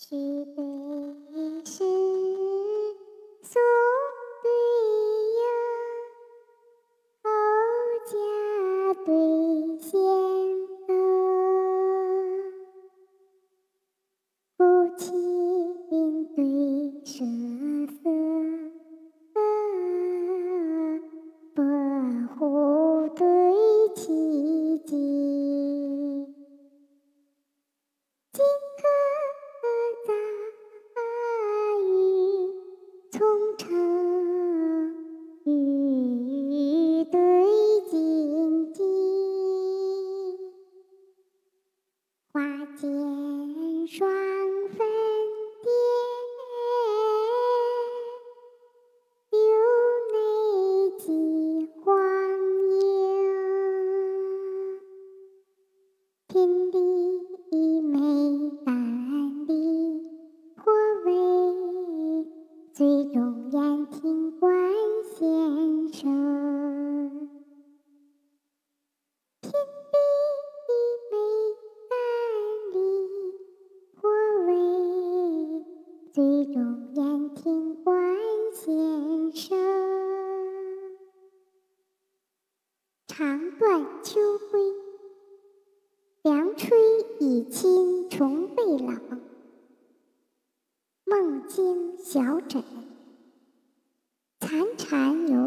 许对诗，诉对友，后家对先娥，夫亲对舍色，伯虎对妻妓。从成语对金鸡，花间双最中言听关先生。天地美感里，颇为最中言听关先生。长断秋归。凉吹已侵重被冷，金小枕。潺潺有